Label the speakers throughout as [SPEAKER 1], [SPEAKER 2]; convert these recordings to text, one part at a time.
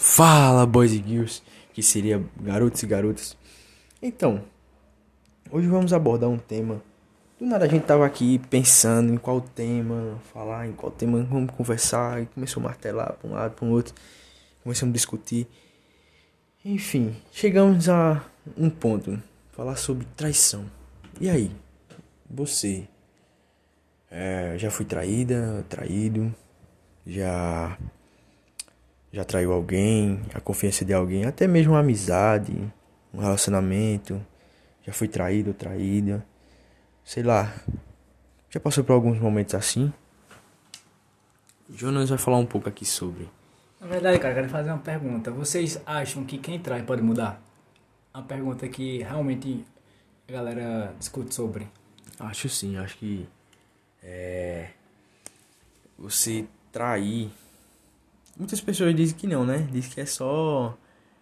[SPEAKER 1] Fala, boys e girls, que seria garotos e garotas. Então, hoje vamos abordar um tema. Do nada a gente tava aqui pensando em qual tema falar, em qual tema vamos conversar, e começou a martelar para um lado, para um outro. Começamos a discutir. Enfim, chegamos a um ponto, falar sobre traição. E aí, você é, já foi traída, traído, já já traiu alguém, a confiança de alguém, até mesmo uma amizade, um relacionamento, já foi traído ou traída, sei lá. Já passou por alguns momentos assim? Jonas vai falar um pouco aqui sobre.
[SPEAKER 2] Na verdade, cara, eu quero fazer uma pergunta. Vocês acham que quem trai pode mudar? Uma pergunta que realmente a galera discute sobre.
[SPEAKER 1] Acho sim, acho que é, você trair Muitas pessoas dizem que não, né? Dizem que é só.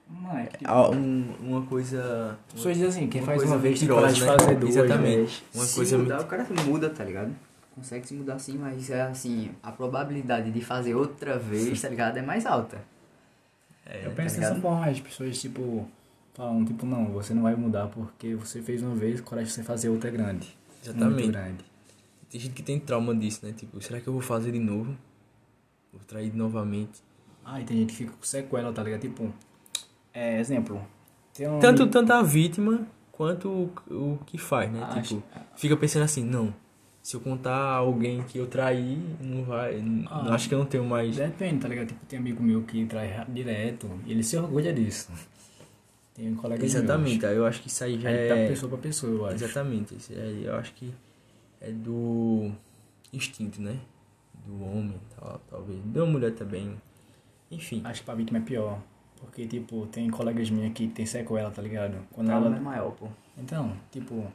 [SPEAKER 2] Não, é que, tipo,
[SPEAKER 1] um, uma coisa.
[SPEAKER 2] As pessoas dizem assim, quem faz uma vez tem
[SPEAKER 1] mentirosa,
[SPEAKER 2] coragem de
[SPEAKER 1] né?
[SPEAKER 2] fazer duas.
[SPEAKER 1] Exatamente.
[SPEAKER 2] vezes.
[SPEAKER 1] Uma
[SPEAKER 3] se
[SPEAKER 1] coisa
[SPEAKER 3] mudar,
[SPEAKER 1] muito-
[SPEAKER 3] o cara muda, tá ligado? Consegue se mudar sim, mas é assim, a probabilidade de fazer outra vez, tá ligado? É mais alta.
[SPEAKER 1] É,
[SPEAKER 2] Eu
[SPEAKER 3] tá
[SPEAKER 2] penso dessa
[SPEAKER 3] ligado?
[SPEAKER 2] forma, as pessoas, tipo, falam, tipo, não, você não vai mudar porque você fez uma vez, coragem de você fazer outra é grande.
[SPEAKER 1] Exatamente.
[SPEAKER 2] Muito grande.
[SPEAKER 1] Tem gente que tem trauma disso, né? Tipo, será que eu vou fazer de novo? Vou trair novamente.
[SPEAKER 2] E tem gente que fica com sequela, tá ligado? Tipo, é, exemplo. Um
[SPEAKER 1] Tanto, tanto a vítima quanto o, o que faz, né?
[SPEAKER 2] Ah,
[SPEAKER 1] tipo, fica pensando assim, não. Se eu contar a alguém que eu traí, não vai.
[SPEAKER 2] Ah.
[SPEAKER 1] acho que eu não tenho mais.
[SPEAKER 2] Depende, tá ligado? Tipo, tem amigo meu que trai ra- direto e ele se orgulha disso. Tem um colega
[SPEAKER 1] Exatamente, aí eu acho que isso aí já
[SPEAKER 2] É da pessoa pra pessoa, eu acho.
[SPEAKER 1] Exatamente, isso aí eu acho que é do instinto, né? Do homem, tal, talvez. Da mulher também. Enfim.
[SPEAKER 2] Acho que pra vítima é pior. Porque, tipo, tem colegas minhas que tem sequela, tá ligado? Quando
[SPEAKER 3] Trauma
[SPEAKER 2] ela...
[SPEAKER 3] é maior, pô.
[SPEAKER 2] Então, tipo,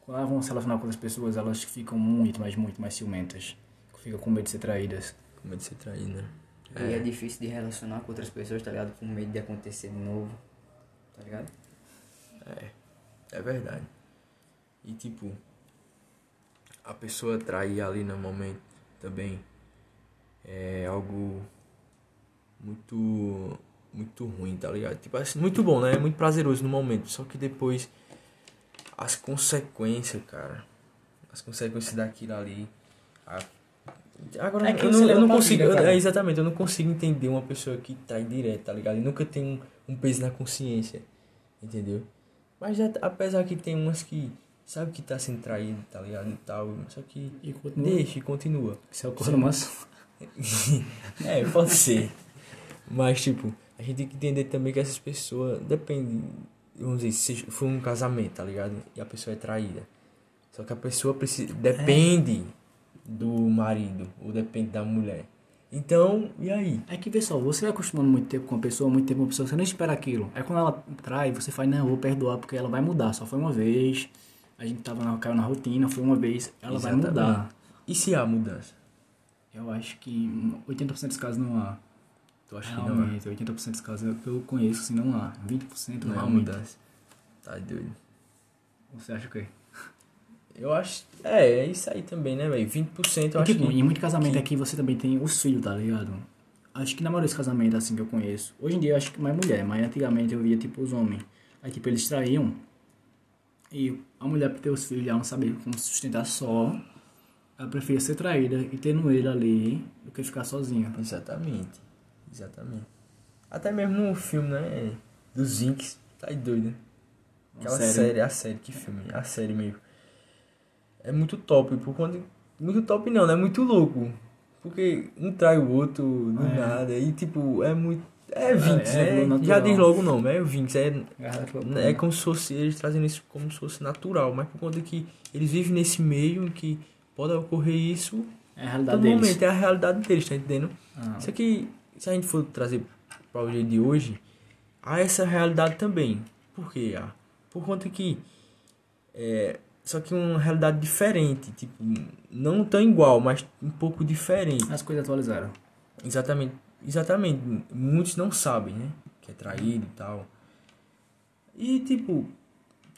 [SPEAKER 2] quando elas vão se relacionar com outras pessoas, elas ficam muito, mas muito mais ciumentas. Ficam com medo de ser traídas.
[SPEAKER 1] Com medo de ser traída.
[SPEAKER 3] E é difícil de relacionar com outras pessoas, tá ligado? Com medo de acontecer de novo. Tá ligado?
[SPEAKER 1] É verdade. E tipo, a pessoa trair ali no momento também é algo muito muito ruim, tá ligado? Tipo assim, muito bom, né? É muito prazeroso no momento, só que depois as consequências, cara, as consequências daquilo ali a- Agora
[SPEAKER 2] É que
[SPEAKER 1] eu não, eu não consigo,
[SPEAKER 2] vida, cara.
[SPEAKER 1] é, exatamente, eu não consigo entender uma pessoa que trai direto, tá ligado? E nunca tem um, um peso na consciência, entendeu? Mas já, apesar que tem umas que sabe que tá sendo traído, tá ligado? E tal, só que
[SPEAKER 2] E continua.
[SPEAKER 1] deixa e continua.
[SPEAKER 2] Isso é o corno
[SPEAKER 1] é, pode ser. Mas, tipo, a gente tem que entender também que essas pessoas, depende, vamos dizer, se for um casamento, tá ligado? E a pessoa é traída. Só que a pessoa precisa, depende do marido, ou depende da mulher. Então, e aí?
[SPEAKER 2] É que, pessoal, você vai acostumando muito tempo com uma pessoa, muito tempo com uma pessoa, você não espera aquilo. Aí quando ela trai, você faz, não, eu vou perdoar porque ela vai mudar. Só foi uma vez, a gente tava na, caiu na rotina, foi uma vez, ela vai
[SPEAKER 1] Exatamente.
[SPEAKER 2] mudar.
[SPEAKER 1] E se há mudança?
[SPEAKER 2] Eu acho que 80% dos casos não há.
[SPEAKER 1] Tu acha que não?
[SPEAKER 2] Realmente, 80% dos casos que eu conheço, assim, não há. 20%
[SPEAKER 1] Não há
[SPEAKER 2] realmente.
[SPEAKER 1] mudança. Tá doido.
[SPEAKER 2] Você acha o quê?
[SPEAKER 1] Eu acho. É, é isso aí também, né, velho? 20% eu
[SPEAKER 2] E,
[SPEAKER 1] acho
[SPEAKER 2] tipo,
[SPEAKER 1] que.
[SPEAKER 2] em muito casamento
[SPEAKER 1] que-
[SPEAKER 2] aqui você também tem os filhos, tá ligado? Acho que na maioria dos casamentos, assim, que eu conheço. Hoje em dia eu acho que mais mulher, mas antigamente eu via, tipo, os homens. Aí, tipo, eles traíam. E a mulher, pra ter os filhos, ela não sabia como se sustentar só. Ela preferia ser traída e tendo ele ali do que ficar sozinha.
[SPEAKER 1] Exatamente. Exatamente. Até mesmo no filme, né? Dos Zinks. Tá aí doido, né? Aquela
[SPEAKER 2] série.
[SPEAKER 1] série. a série, que filme? A série mesmo. É muito top, por quando. Muito top não, né? É muito louco. Porque um trai o outro do
[SPEAKER 2] É.
[SPEAKER 1] nada. E tipo, é muito. É Vinx,
[SPEAKER 2] é
[SPEAKER 1] né?
[SPEAKER 2] natural.
[SPEAKER 1] Já diz logo o nome, é Vinx. É,
[SPEAKER 2] É,
[SPEAKER 1] É como se fosse, eles trazendo isso como se fosse natural, mas por conta que eles vivem nesse meio em que pode ocorrer isso
[SPEAKER 2] é a
[SPEAKER 1] a
[SPEAKER 2] realidade
[SPEAKER 1] todo
[SPEAKER 2] deles.
[SPEAKER 1] momento, é a realidade deles, tá entendendo?
[SPEAKER 2] Ah,
[SPEAKER 1] Só que se a gente for trazer para o dia de hoje, há essa realidade também. Por quê? Ah, por conta que é, só que uma realidade diferente, tipo, não tão igual, mas um pouco diferente.
[SPEAKER 2] as coisas atualizaram.
[SPEAKER 1] Exatamente, exatamente. Muitos não sabem, né? Que é traído e tal. E tipo,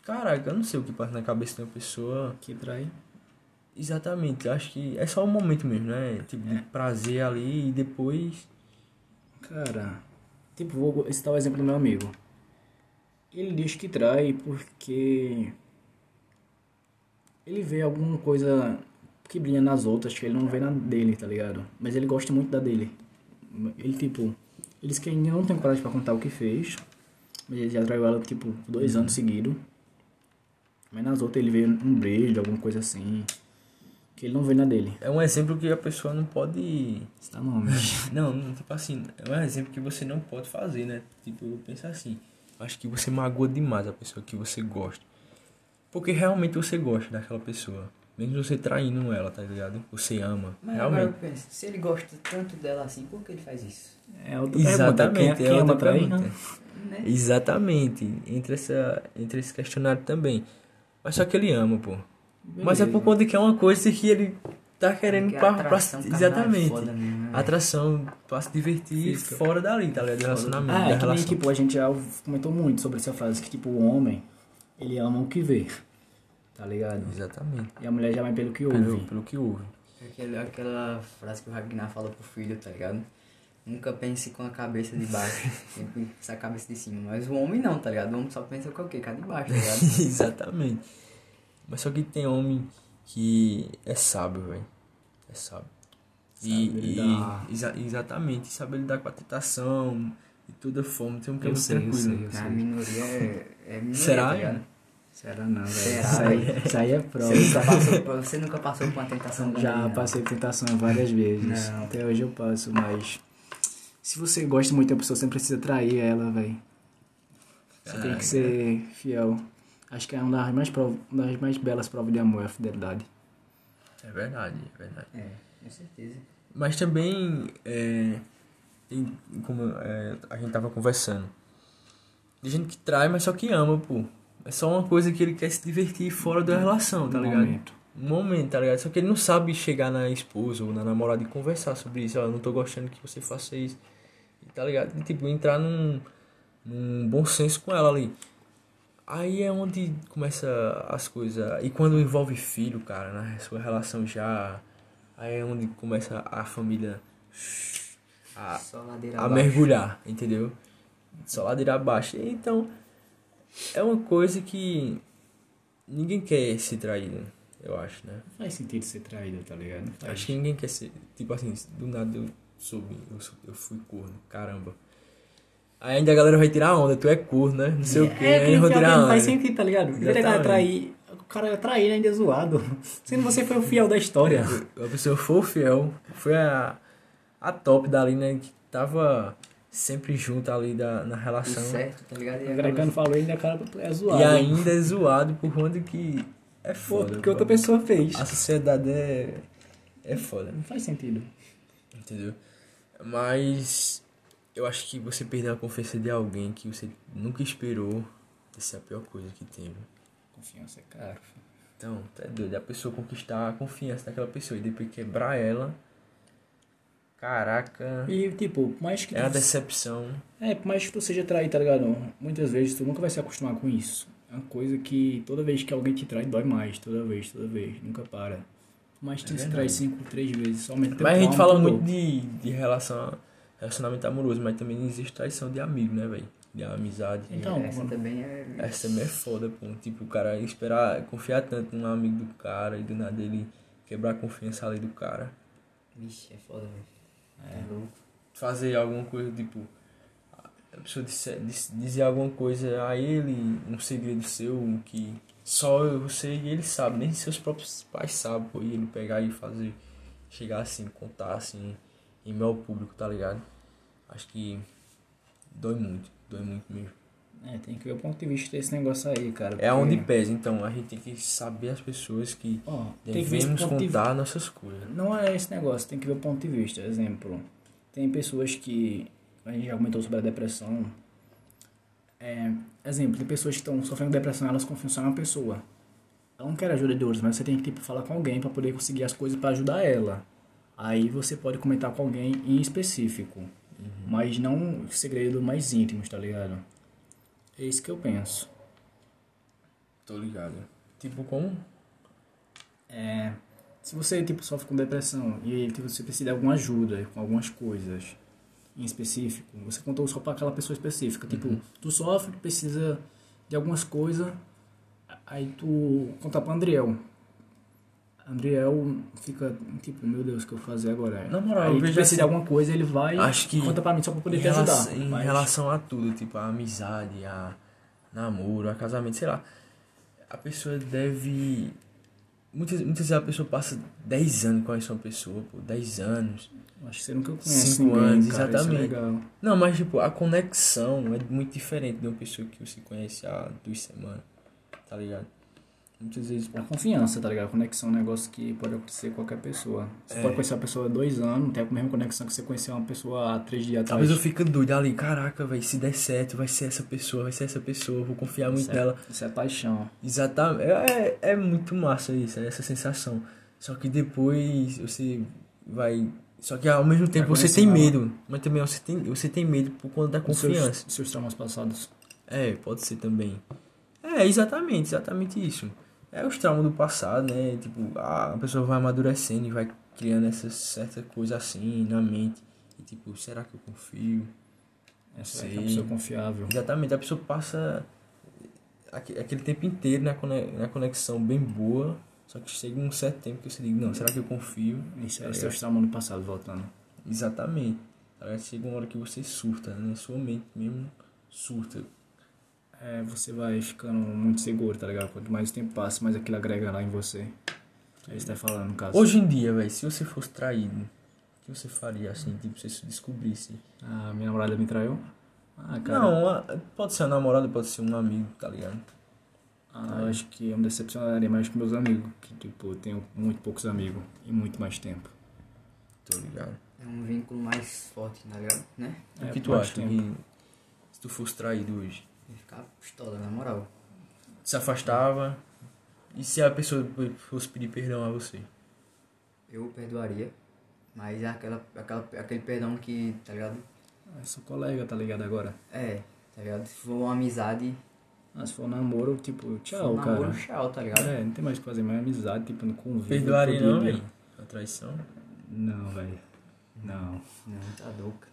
[SPEAKER 1] caraca, eu não sei o que passa na cabeça de uma pessoa.
[SPEAKER 2] Que trai.
[SPEAKER 1] Exatamente, acho que é só um momento mesmo, né? Tipo, de prazer ali e depois.
[SPEAKER 2] Cara, Tipo, vou citar o exemplo do meu amigo. Ele diz que trai porque ele vê alguma coisa que brilha nas outras que ele não vê na dele, tá ligado? Mas ele gosta muito da dele. Ele, tipo, ele diz que ainda não tem coragem pra contar o que fez, mas ele já traiu ela, tipo, dois anos seguidos. Mas nas outras ele vê um brilho, alguma coisa assim, que ele não vê na dele.
[SPEAKER 1] É um exemplo que a pessoa não pode.
[SPEAKER 2] Está nome.
[SPEAKER 1] Não, não, tipo assim, é um exemplo que você não pode fazer, né? Tipo, eu penso assim. Acho que você magoa demais a pessoa que você gosta. Porque realmente você gosta daquela pessoa. Mesmo você traindo ela, tá ligado? Você ama.
[SPEAKER 3] Mas agora eu
[SPEAKER 1] realmente.
[SPEAKER 3] penso, se ele gosta tanto dela assim, por que ele faz isso?
[SPEAKER 2] É outra pergunta. Quem,
[SPEAKER 1] Exatamente,
[SPEAKER 2] quem
[SPEAKER 1] é
[SPEAKER 2] ama
[SPEAKER 1] outra
[SPEAKER 2] trai,
[SPEAKER 1] pergunta.
[SPEAKER 2] né?
[SPEAKER 3] Né?
[SPEAKER 1] Exatamente. Entre, essa, entre esse questionário também. Mas só que ele ama, pô. Mas é por
[SPEAKER 2] Beleza.
[SPEAKER 1] conta que é uma coisa que ele tá querendo
[SPEAKER 3] Porque
[SPEAKER 1] pra, pra-
[SPEAKER 3] atração carnal é
[SPEAKER 1] Exatamente.
[SPEAKER 3] foda né?
[SPEAKER 1] Atração pra se divertir
[SPEAKER 2] Física.
[SPEAKER 1] fora dali, tá ligado? Do relacionamento.
[SPEAKER 2] Ah, é que nem, tipo, a gente já comentou muito sobre essa frase, que, tipo, o homem, ele ama o que vê, tá ligado?
[SPEAKER 1] Exatamente.
[SPEAKER 2] E a mulher já vai pelo que ouve.
[SPEAKER 1] Pelo, pelo que ouve.
[SPEAKER 3] Aquela, aquela frase que o Ragnar fala pro filho, tá ligado? Nunca pense com a cabeça de baixo, sempre com a cabeça de cima. Mas o homem não, tá ligado? O homem só pensa com o quê? Com a de baixo, tá ligado?
[SPEAKER 1] Exatamente. Mas só que tem homem que é sábio, velho. É sábio. E,
[SPEAKER 2] Sabe
[SPEAKER 1] e-
[SPEAKER 2] lidar.
[SPEAKER 1] exa- exatamente, sabe lidar com a tentação e toda forma. Tem um que é muito
[SPEAKER 2] sei, eu sei, eu
[SPEAKER 3] A minoria é, é minoria,
[SPEAKER 1] Será?
[SPEAKER 3] tá ligado?
[SPEAKER 2] Será não, velho?
[SPEAKER 3] Será,
[SPEAKER 2] Isso aí, isso aí é prova.
[SPEAKER 3] Você nunca passou, por- você nunca passou por uma tentação como
[SPEAKER 2] Já
[SPEAKER 3] não?
[SPEAKER 2] passei tentação várias vezes.
[SPEAKER 3] Não.
[SPEAKER 2] Até hoje eu passo, mas... Se você gosta muito da pessoa, você precisa trair ela, velho. Você tem que ser fiel. Acho que é uma das mais, prov- uma das mais belas provas de amor, é a fidelidade.
[SPEAKER 1] É verdade, é verdade.
[SPEAKER 3] É, com certeza.
[SPEAKER 1] Mas também, é, tem, como é, a gente tava conversando, tem gente que trai, mas só que ama, pô. É só uma coisa que ele quer se divertir fora da relação, tá
[SPEAKER 2] No
[SPEAKER 1] ligado?
[SPEAKER 2] momento.
[SPEAKER 1] Um momento, tá ligado? Só que ele não sabe chegar na esposa ou na namorada e conversar sobre isso. Ó, eu não tô gostando que você faça isso. E, tá ligado? E, tipo, entrar num, num bom senso com ela ali. Aí é onde começa as coisas. E quando envolve filho, cara, na sua relação já. Aí é onde começa a família a,
[SPEAKER 3] Só ladeira
[SPEAKER 1] a
[SPEAKER 3] abaixo.
[SPEAKER 1] mergulhar, entendeu? Só ladeira abaixo. Então, é uma coisa que ninguém quer ser traído, eu acho, né?
[SPEAKER 2] Não faz sentido ser traído, tá ligado?
[SPEAKER 1] Acho que ninguém quer ser. Tipo assim, do nada eu soube, eu, eu fui corno, caramba. Aí ainda a galera vai tirar onda, tu é corno, né? Não sei o que,
[SPEAKER 2] É, que
[SPEAKER 1] vão
[SPEAKER 2] pior que
[SPEAKER 1] tirar
[SPEAKER 2] não
[SPEAKER 1] onda.
[SPEAKER 2] faz sentido, tá ligado?
[SPEAKER 1] Exatamente.
[SPEAKER 2] o cara trair ainda é zoado. Sendo você foi o fiel da história.
[SPEAKER 1] A pessoa foi fiel, foi a, a top dali, né? Que tava sempre junto ali da, na
[SPEAKER 3] E
[SPEAKER 1] relação.
[SPEAKER 3] certo, tá ligado? E
[SPEAKER 2] O Gregano falou ainda, cara, é zoado.
[SPEAKER 1] E ainda é zoado por conta que é foda.
[SPEAKER 2] porque outra pessoa fez.
[SPEAKER 1] A sociedade é, é foda.
[SPEAKER 2] Não faz sentido.
[SPEAKER 1] Entendeu? Mas eu acho que você perder a confiança de alguém que você nunca esperou, essa é a pior coisa que tem.
[SPEAKER 2] Confiança é caro.
[SPEAKER 1] Então, tá doido. A pessoa conquistar a confiança daquela pessoa e depois quebrar ela. Caraca.
[SPEAKER 2] E, tipo, mais que
[SPEAKER 1] É uma
[SPEAKER 2] tu,
[SPEAKER 1] decepção.
[SPEAKER 2] é, por mais que tu seja traído, tá ligado? Muitas vezes tu nunca vai se acostumar com isso. É uma coisa que toda vez que alguém te trai, dói mais. Toda vez, toda vez. Nunca para. Mais que
[SPEAKER 1] É
[SPEAKER 2] tu se trai cinco, três vezes, teu
[SPEAKER 1] Mas a gente fala muito de, de relação, relacionamento amoroso, mas também existe traição de amigo, né, velho? De amizade.
[SPEAKER 2] Então,
[SPEAKER 3] essa
[SPEAKER 2] mano.
[SPEAKER 3] também é...
[SPEAKER 1] Essa também é foda, pô. Tipo, o cara esperar, confiar tanto num amigo do cara e do nada ele quebrar a confiança ali do cara.
[SPEAKER 3] Vixe, é foda, velho. É louco.
[SPEAKER 1] Fazer alguma coisa, tipo, a pessoa dis- dizer alguma coisa a ele, um segredo seu que só você e ele sabe, nem seus próprios pais sabem, pô. E ele pegar e fazer, chegar assim, contar assim, em meu público, tá ligado? Acho que dói muito, dói muito mesmo.
[SPEAKER 2] É, tem que ver o ponto de vista desse negócio aí, cara.
[SPEAKER 1] É onde
[SPEAKER 2] porque-
[SPEAKER 1] pesa, então a gente tem que saber as pessoas que
[SPEAKER 2] Ó, tem que
[SPEAKER 1] devemos
[SPEAKER 2] ponto de
[SPEAKER 1] contar nossas coisas.
[SPEAKER 2] Não é esse negócio, tem que ver o ponto de vista. Exemplo, tem pessoas que. A gente já comentou sobre a depressão. É, exemplo, tem pessoas que estão sofrendo depressão, elas confiam só em uma pessoa. Ela não quer ajuda de outros, mas você tem que tipo, falar com alguém para poder conseguir as coisas para ajudar ela. Aí você pode comentar com alguém em específico, mas não segredo mais íntimos, tá ligado? É isso que eu penso.
[SPEAKER 1] Tô ligado. Tipo, como?
[SPEAKER 2] É, se você tipo sofre com depressão e tipo, você precisa de alguma ajuda com algumas coisas, em específico. Você contou só pra aquela pessoa específica. Tipo, tu sofre, precisa de algumas coisas, aí tu conta pra Andriel. Andriel fica, tipo, meu Deus, o que eu vou fazer agora?
[SPEAKER 1] Na moral,
[SPEAKER 2] aí
[SPEAKER 1] eu
[SPEAKER 2] tu
[SPEAKER 1] vejo
[SPEAKER 2] precisa de
[SPEAKER 1] assim,
[SPEAKER 2] alguma coisa, ele vai
[SPEAKER 1] acho que
[SPEAKER 2] conta pra mim só pra poder te ajudar.
[SPEAKER 1] relação, em
[SPEAKER 2] Mas-
[SPEAKER 1] relação a tudo, tipo, a amizade, a namoro, a casamento, sei lá. A pessoa deve. Muitas, muitas vezes a pessoa passa 10 anos com essa pessoa, pô, 10 anos.
[SPEAKER 2] Acho que você nunca conhece
[SPEAKER 1] Cinco
[SPEAKER 2] ninguém,
[SPEAKER 1] anos,
[SPEAKER 2] cara, é
[SPEAKER 1] exatamente.
[SPEAKER 2] legal.
[SPEAKER 1] Não, mas tipo, a conexão é muito diferente de uma pessoa que você conhece há duas semanas, tá ligado? Muitas vezes.
[SPEAKER 2] A confiança, tá ligado? A conexão é um negócio que pode acontecer com qualquer pessoa. Você
[SPEAKER 1] É.
[SPEAKER 2] pode conhecer uma pessoa há dois anos, não tem a mesma conexão que você conheceu uma pessoa há três dias atrás.
[SPEAKER 1] pessoa fica doida ali, caraca, velho, se der certo, vai ser essa pessoa, vai ser essa pessoa, vou confiar muito
[SPEAKER 2] Isso é-
[SPEAKER 1] nela.
[SPEAKER 2] Isso é paixão.
[SPEAKER 1] Exatamente. É, é muito massa isso, essa sensação. Só que depois você vai. Só que ao mesmo tempo você tem medo. Mas também você tem, você tem medo por conta da confiança.
[SPEAKER 2] Seus, seus traumas passados.
[SPEAKER 1] É, pode ser também. É, exatamente, exatamente isso. É os traumas do passado, né? Tipo, a pessoa vai amadurecendo e vai criando essa certa coisa assim na mente. E tipo, será que eu confio? Sei.
[SPEAKER 2] é pessoa confiável.
[SPEAKER 1] Exatamente, a pessoa passa aque- aquele tempo inteiro na cone- na conexão bem boa, só que chega um certo tempo que você diz, não, será que eu confio?
[SPEAKER 2] Isso é
[SPEAKER 1] ligado?
[SPEAKER 2] seus traumas do passado voltando.
[SPEAKER 1] Exatamente. Chega uma hora que você surta, né? Sua mente mesmo surta.
[SPEAKER 2] É, você vai ficando muito seguro, tá ligado? Quanto mais o tempo passa, mais aquilo agrega lá em você. É isso que você tá falando, no caso.
[SPEAKER 1] Hoje em dia, velho, se você fosse traído, o que você faria assim, tipo, se você descobrisse?
[SPEAKER 2] Ah, minha namorada me traiu? Ah, cara.
[SPEAKER 1] Não, a- pode ser um namorado, pode ser um amigo, tá ligado?
[SPEAKER 2] Ah, eu acho que eu me decepcionaria mais com meus amigos. Que, tipo, eu tenho muito poucos amigos e muito mais tempo.
[SPEAKER 1] Tô ligado.
[SPEAKER 3] É um vínculo mais forte, tá ligado? Né?
[SPEAKER 1] o
[SPEAKER 2] É,
[SPEAKER 1] que tu acha que se tu fosse traído hoje?
[SPEAKER 3] Ficar pistola, na moral.
[SPEAKER 1] Se afastava? E se a pessoa fosse pedir perdão a você?
[SPEAKER 3] Eu perdoaria, mas é aquela, aquela, aquele perdão que, tá ligado?
[SPEAKER 2] Ah, sou colega, tá ligado agora?
[SPEAKER 3] É, tá ligado? Se for uma amizade,
[SPEAKER 2] Ah, se for namoro, tipo, tchau,
[SPEAKER 3] for namoro,
[SPEAKER 2] cara.
[SPEAKER 3] tchau, tá ligado?
[SPEAKER 2] É, não tem mais o que fazer, mais amizade, tipo, no convívio.
[SPEAKER 1] Perdoaria não, velho? A traição?
[SPEAKER 2] Não, velho. Não.
[SPEAKER 3] Não, tá louco.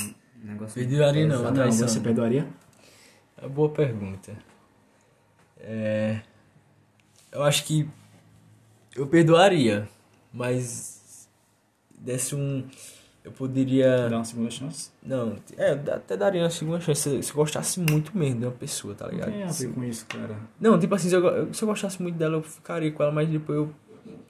[SPEAKER 3] Um negócio
[SPEAKER 1] Perdoaria não, a
[SPEAKER 2] Não,
[SPEAKER 1] traição.
[SPEAKER 2] você perdoaria?
[SPEAKER 1] É uma boa pergunta. É. Eu acho que. Eu perdoaria, mas. Desse um. Eu poderia.
[SPEAKER 2] Dá uma segunda chance?
[SPEAKER 1] Não, é, até daria uma segunda chance se, se eu gostasse muito mesmo de uma pessoa, tá
[SPEAKER 2] Não
[SPEAKER 1] ligado?
[SPEAKER 2] tem a ver com isso, cara.
[SPEAKER 1] Não, tipo assim, se eu, se eu gostasse muito dela, eu ficaria com ela, mas depois eu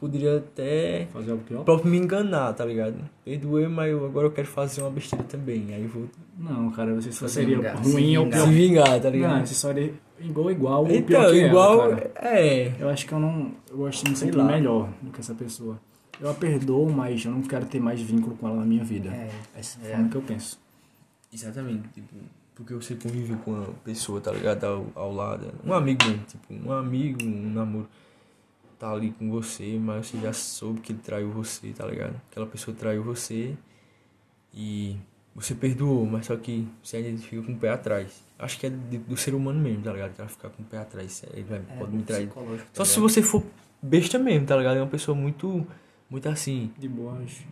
[SPEAKER 1] poderia até.
[SPEAKER 2] Fazer algo pior?
[SPEAKER 1] próprio me enganar, tá ligado? Perdoei, mas eu, agora eu quero fazer uma besteira também. Aí eu vou
[SPEAKER 2] Não, cara, você só
[SPEAKER 3] Se
[SPEAKER 2] seria
[SPEAKER 3] vingar, se
[SPEAKER 2] ruim ou
[SPEAKER 3] vingar.
[SPEAKER 2] pior.
[SPEAKER 1] se vingar, tá ligado?
[SPEAKER 2] Não, você só seria igual, igual ou
[SPEAKER 1] então,
[SPEAKER 2] pior que
[SPEAKER 1] igual.
[SPEAKER 2] ela, cara.
[SPEAKER 1] é.
[SPEAKER 2] Eu acho que eu não. Eu gosto de me
[SPEAKER 1] Sei
[SPEAKER 2] sentir
[SPEAKER 1] lá.
[SPEAKER 2] melhor do que essa pessoa. Eu a perdoo, mas eu não quero ter mais vínculo com ela na minha vida.
[SPEAKER 3] É,
[SPEAKER 2] Essa é
[SPEAKER 3] é.
[SPEAKER 2] a forma que eu penso.
[SPEAKER 1] Exatamente, tipo, porque você convive com uma pessoa, tá ligado? Ao, ao lado. Um amigo mesmo, tipo, um amigo, um namoro. Tá ali com você, mas você já soube que ele traiu você, tá ligado? Aquela pessoa traiu você e você perdoou, mas só que você ainda fica com o pé atrás. Acho que é do ser humano mesmo, tá ligado? Que ela ficar com o pé atrás. Ele vai,
[SPEAKER 3] é
[SPEAKER 1] pode me trair.
[SPEAKER 3] tá
[SPEAKER 1] Só se você for besta mesmo, tá ligado? É uma pessoa muito, muito assim.
[SPEAKER 2] De boa, acho.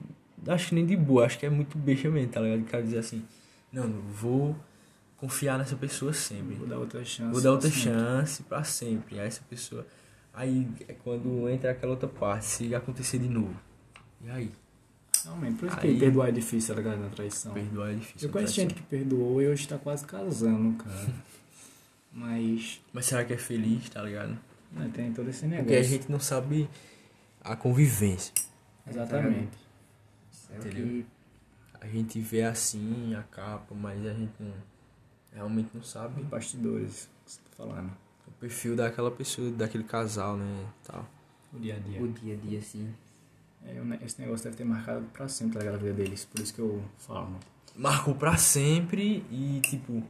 [SPEAKER 1] Acho que nem de boa, acho que é muito besta mesmo, tá ligado? O cara dizer assim, não, vou confiar nessa pessoa sempre.
[SPEAKER 2] Vou dar outra chance.
[SPEAKER 1] Vou dar outra chance pra sempre. Aí essa pessoa. Aí é quando entra aquela outra parte, se acontecer de novo. E aí?
[SPEAKER 2] Realmente, por isso
[SPEAKER 1] Aí-
[SPEAKER 2] que perdoar é difícil, tá ligado? Na traição.
[SPEAKER 1] Perdoar é difícil.
[SPEAKER 2] Eu conheço gente que perdoou e hoje tá quase casando, cara. Mas.
[SPEAKER 1] Mas será que é feliz, tá ligado?
[SPEAKER 2] Né, tem todo esse negócio.
[SPEAKER 1] Porque a gente não sabe a convivência.
[SPEAKER 2] Exatamente.
[SPEAKER 3] Isso é
[SPEAKER 1] Entendeu?
[SPEAKER 3] que-
[SPEAKER 1] A gente vê assim a capa, mas a gente não, realmente não sabe
[SPEAKER 2] Os bastidores que você tá falando.
[SPEAKER 1] O perfil daquela pessoa, daquele casal, né? Tal.
[SPEAKER 2] O dia a dia.
[SPEAKER 3] O dia a dia, assim.
[SPEAKER 2] É, esse negócio deve ter marcado pra sempre tá ligado, a vida deles. Por isso que eu falo.
[SPEAKER 1] marcou pra sempre e tipo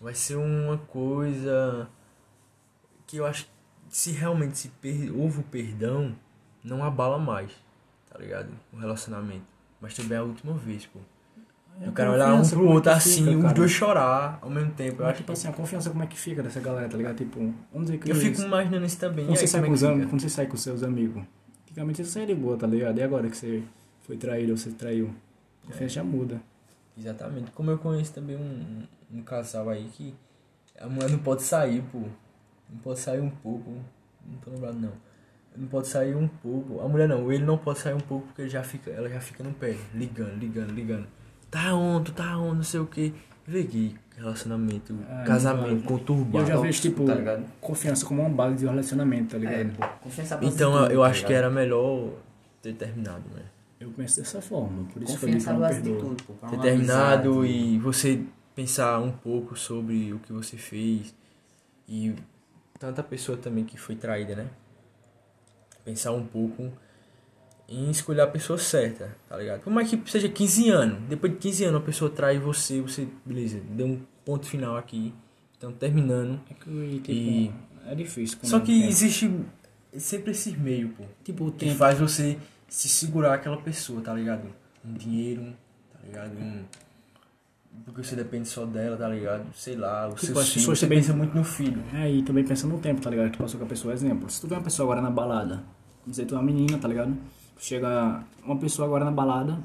[SPEAKER 1] vai ser uma coisa que eu acho que se realmente se per... houve o perdão não abala mais tá ligado o relacionamento mas também é a última vez pô
[SPEAKER 2] É
[SPEAKER 1] o
[SPEAKER 2] a
[SPEAKER 1] cara olhar um pro
[SPEAKER 2] é
[SPEAKER 1] outro
[SPEAKER 2] que
[SPEAKER 1] assim
[SPEAKER 2] fica,
[SPEAKER 1] os dois chorar ao mesmo tempo eu acho
[SPEAKER 2] tipo
[SPEAKER 1] que
[SPEAKER 2] assim, a confiança como é que fica dessa galera, tá ligado? Tipo, vamos dizer que.
[SPEAKER 1] eu fico imaginando isso também
[SPEAKER 2] Quando
[SPEAKER 1] E
[SPEAKER 2] você,
[SPEAKER 1] aí,
[SPEAKER 2] sai com
[SPEAKER 1] é
[SPEAKER 2] os
[SPEAKER 1] que
[SPEAKER 2] am- quando você sai com seus amigos, antigamente você saía de boa, tá ligado? E agora que você foi traído ou você traiu? A confiança já muda.
[SPEAKER 1] Exatamente. Como eu conheço também um, um casal aí que a mulher não pode sair, pô. Não pode sair um pouco. Não tô lembrado não. Não pode sair um pouco. A mulher não, ele não pode sair um pouco porque já fica, ela já fica no pé, ligando, ligando, ligando. Tá onde, tá onde, não sei o que. Vê que relacionamento,
[SPEAKER 2] Ah,
[SPEAKER 1] casamento, conturbado.
[SPEAKER 2] Eu já vejo, tipo,
[SPEAKER 3] Tá
[SPEAKER 2] confiança como uma base de relacionamento, tá
[SPEAKER 3] É,
[SPEAKER 2] ligado?
[SPEAKER 3] pô, confiança base
[SPEAKER 1] Então
[SPEAKER 3] de tudo,
[SPEAKER 1] eu
[SPEAKER 3] tá
[SPEAKER 1] acho que era melhor ter terminado, né?
[SPEAKER 2] Eu penso dessa forma, por isso que eu digo que
[SPEAKER 3] Confiança
[SPEAKER 2] eu não
[SPEAKER 3] base de
[SPEAKER 2] perdoo.
[SPEAKER 3] tudo, pô.
[SPEAKER 1] ter terminado
[SPEAKER 3] amizade.
[SPEAKER 1] e você pensar um pouco sobre o que você fez e tanta pessoa também que foi traída, né? Pensar um pouco em escolher a pessoa certa, tá ligado? Por mais que seja 15 anos, depois de 15 anos a pessoa trai você, você, beleza, deu um ponto final aqui, então terminando.
[SPEAKER 2] É que, tipo,
[SPEAKER 1] E-
[SPEAKER 2] é difícil. quando
[SPEAKER 1] Só que
[SPEAKER 2] tem-
[SPEAKER 1] existe sempre esse meio, pô,
[SPEAKER 2] Tipo, o
[SPEAKER 1] que
[SPEAKER 2] tempo.
[SPEAKER 1] faz você se segurar aquela pessoa, tá ligado? Um dinheiro, tá ligado? Um... Porque você depende só dela, tá ligado? Sei lá, o
[SPEAKER 2] Tipo,
[SPEAKER 1] seu filho, você
[SPEAKER 2] também-
[SPEAKER 1] pensa muito no filho.
[SPEAKER 2] É, e também pensando no tempo, tá ligado? Que passou com a pessoa, exemplo. Se tu vê uma pessoa agora na balada, vamos dizer, tu é uma menina, tá ligado? Chega uma pessoa agora na balada,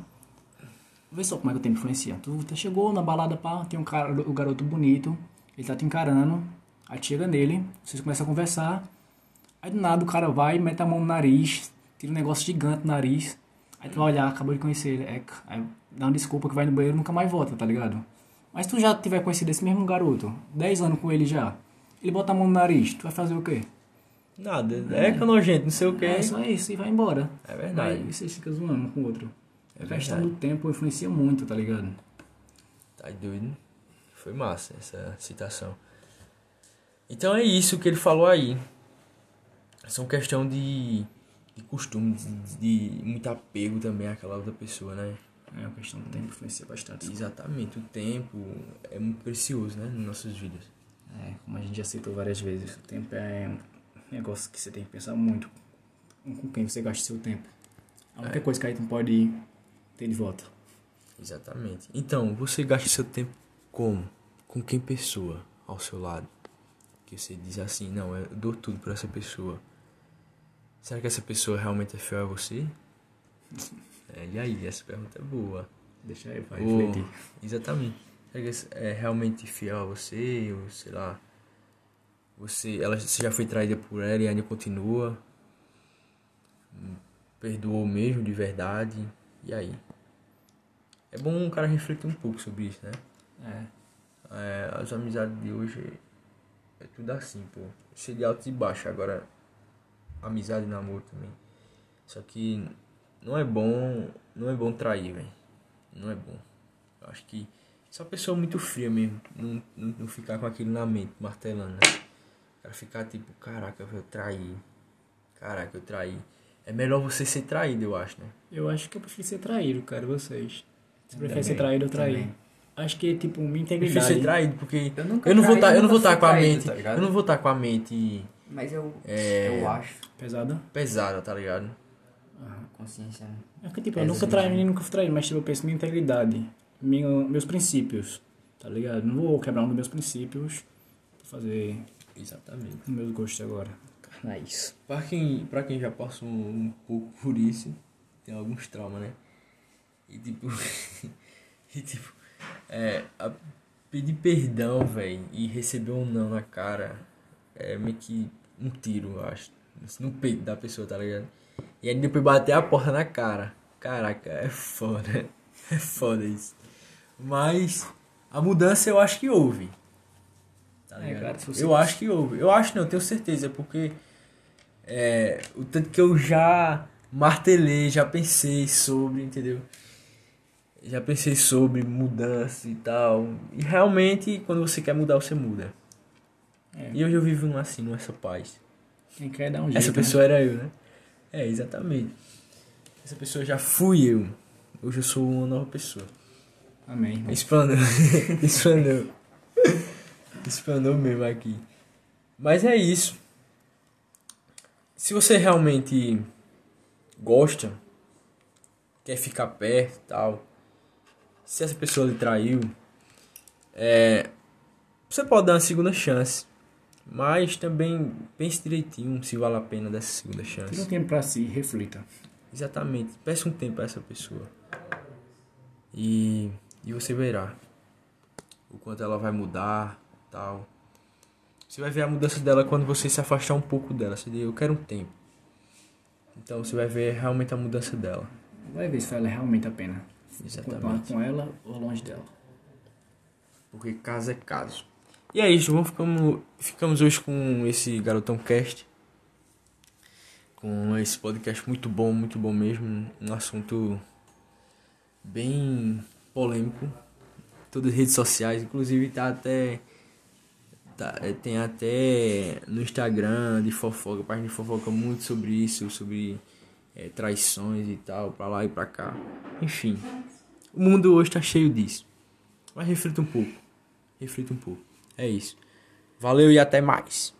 [SPEAKER 2] vê só como é que o tempo influencia. Tu chegou na balada, pá, tem um cara, o garoto bonito, ele tá te encarando, aí chega nele, vocês começam a conversar, aí do nada o cara vai, mete a mão no nariz, tira um negócio gigante no nariz, aí tu vai olhar, acabou de conhecer ele, é, aí dá uma desculpa que vai no banheiro e nunca mais volta, tá ligado? Mas tu já tiver conhecido esse mesmo garoto, 10 anos com ele já, ele bota a mão no nariz, tu vai fazer o quê?
[SPEAKER 1] Nada, é que é nojento, não sei o que.
[SPEAKER 2] É só isso e vai embora.
[SPEAKER 1] É verdade.
[SPEAKER 2] Aí você fica zoando um com o outro.
[SPEAKER 1] É
[SPEAKER 2] a questão
[SPEAKER 1] verdade.
[SPEAKER 2] do tempo influencia muito, tá ligado?
[SPEAKER 1] Tá doido? Foi massa essa citação. Então é isso que ele falou aí. São questão de, de costume, de, de muito apego também àquela outra pessoa, né?
[SPEAKER 2] É, a questão do tempo influencia bastante.
[SPEAKER 1] Exatamente, o tempo é muito precioso, né? Nas nossas vidas.
[SPEAKER 2] É, como a gente já citou várias vezes, o tempo é negócio que você tem que pensar muito com quem você gasta seu tempo. A única coisa que aí tu não pode ter de volta.
[SPEAKER 1] Exatamente. Então, você gasta seu tempo como? Com quem pessoa ao seu lado? Que você diz assim, não, eu dou tudo pra essa pessoa. Será que essa pessoa realmente é fiel a você? É, e aí, essa pergunta é boa.
[SPEAKER 2] Deixa aí, vai
[SPEAKER 1] Ou-
[SPEAKER 2] refletir.
[SPEAKER 1] exatamente. Será que é realmente fiel a você? Ou sei lá. Você, ela, você já foi traída por ela e ainda continua? Hum, Perdoou mesmo de verdade? E aí? É bom um cara refletir um pouco sobre isso, né?
[SPEAKER 2] É.
[SPEAKER 1] É, as amizades de hoje é tudo assim, pô. Cheio de altos e baixos. Agora, amizade e namoro também. Só que não é bom, não é bom trair, velho. Não é bom. Eu acho que só pessoa muito fria mesmo, não, não, não ficar com aquilo na mente, martelando, né? O cara ficar tipo, caraca, eu traí. Caraca, eu traí. É melhor você ser traído, eu acho, né?
[SPEAKER 2] Eu acho que eu prefiro ser traído, cara, vocês. Você prefere
[SPEAKER 3] Também,
[SPEAKER 2] ser traído ou trair?
[SPEAKER 3] também.
[SPEAKER 2] Acho que, tipo, minha
[SPEAKER 1] Eu prefiro
[SPEAKER 2] integridade...
[SPEAKER 1] ser traído, porque
[SPEAKER 3] Eu nunca
[SPEAKER 1] eu não vou
[SPEAKER 3] traí,
[SPEAKER 1] estar, eu não vou
[SPEAKER 3] nunca
[SPEAKER 1] estar
[SPEAKER 3] fui
[SPEAKER 1] com a mente,
[SPEAKER 3] tá ligado?
[SPEAKER 1] eu não vou estar com a mente
[SPEAKER 3] Mas eu,
[SPEAKER 1] É.
[SPEAKER 3] eu acho.
[SPEAKER 2] Pesada?
[SPEAKER 1] pesada, tá ligado?
[SPEAKER 3] A consciência.
[SPEAKER 2] É que, tipo, eu nunca traí ninguém, nunca fui traído, mas tipo, eu penso minha integridade, minha, meus princípios, tá ligado? Não vou quebrar um dos meus princípios pra fazer
[SPEAKER 1] Exatamente.
[SPEAKER 2] os meus gostos agora. Carnais.
[SPEAKER 1] Pra quem, pra quem já passou um pouco por isso, tem alguns traumas, né? E tipo. e tipo. É. a- pedir perdão, velho, e receber um não na cara é meio que um tiro, eu acho. No peito da pessoa, tá ligado? E aí depois bater a porta na cara. Caraca, é foda. É foda isso. Mas a mudança eu acho que houve. Tá
[SPEAKER 2] É, cara,
[SPEAKER 1] Eu acho que houve. Eu acho não, eu tenho certeza, porque é, o tanto que eu já martelei, já pensei sobre, entendeu? Já pensei sobre mudança e tal. E realmente, quando você quer mudar, você muda.
[SPEAKER 2] É.
[SPEAKER 1] E hoje eu vivo assim, nessa paz.
[SPEAKER 2] Quem quer dar um jeito.
[SPEAKER 1] Essa pessoa era eu, né? É, exatamente. Essa pessoa já fui eu. Hoje eu sou uma nova pessoa.
[SPEAKER 2] Né? Amém. irmão.
[SPEAKER 1] Explanou. Explanou mesmo aqui. Mas é isso. Se você realmente gosta, quer ficar perto e tal, se essa pessoa lhe traiu, é, você pode dar uma segunda chance. Mas também pense direitinho se vale a pena dessa segunda
[SPEAKER 2] Tira um
[SPEAKER 1] chance.
[SPEAKER 2] tempo pra si, reflita.
[SPEAKER 1] Exatamente. Peça um tempo a essa pessoa. E E você verá o quanto ela vai mudar, tal. Você vai ver a mudança dela quando você se afastar um pouco dela. Você diz, eu quero um tempo. Então você vai ver realmente a mudança dela.
[SPEAKER 2] Vai ver se vale realmente a pena.
[SPEAKER 1] Exatamente.
[SPEAKER 2] com ela ou longe dela.
[SPEAKER 1] Porque caso é caso. E é isso, vamos, ficamos, ficamos hoje com esse Garotão Cast. Com esse podcast muito bom, muito bom mesmo. Um assunto bem polêmico. Todas as redes sociais, inclusive tá até. Tá, é, tem até no Instagram de fofoca, página de fofoca muito sobre isso, sobre é, traições e tal, pra lá e pra cá. Enfim, o mundo hoje tá cheio disso. Mas reflita um pouco. Reflita um pouco. É isso. Valeu e até mais.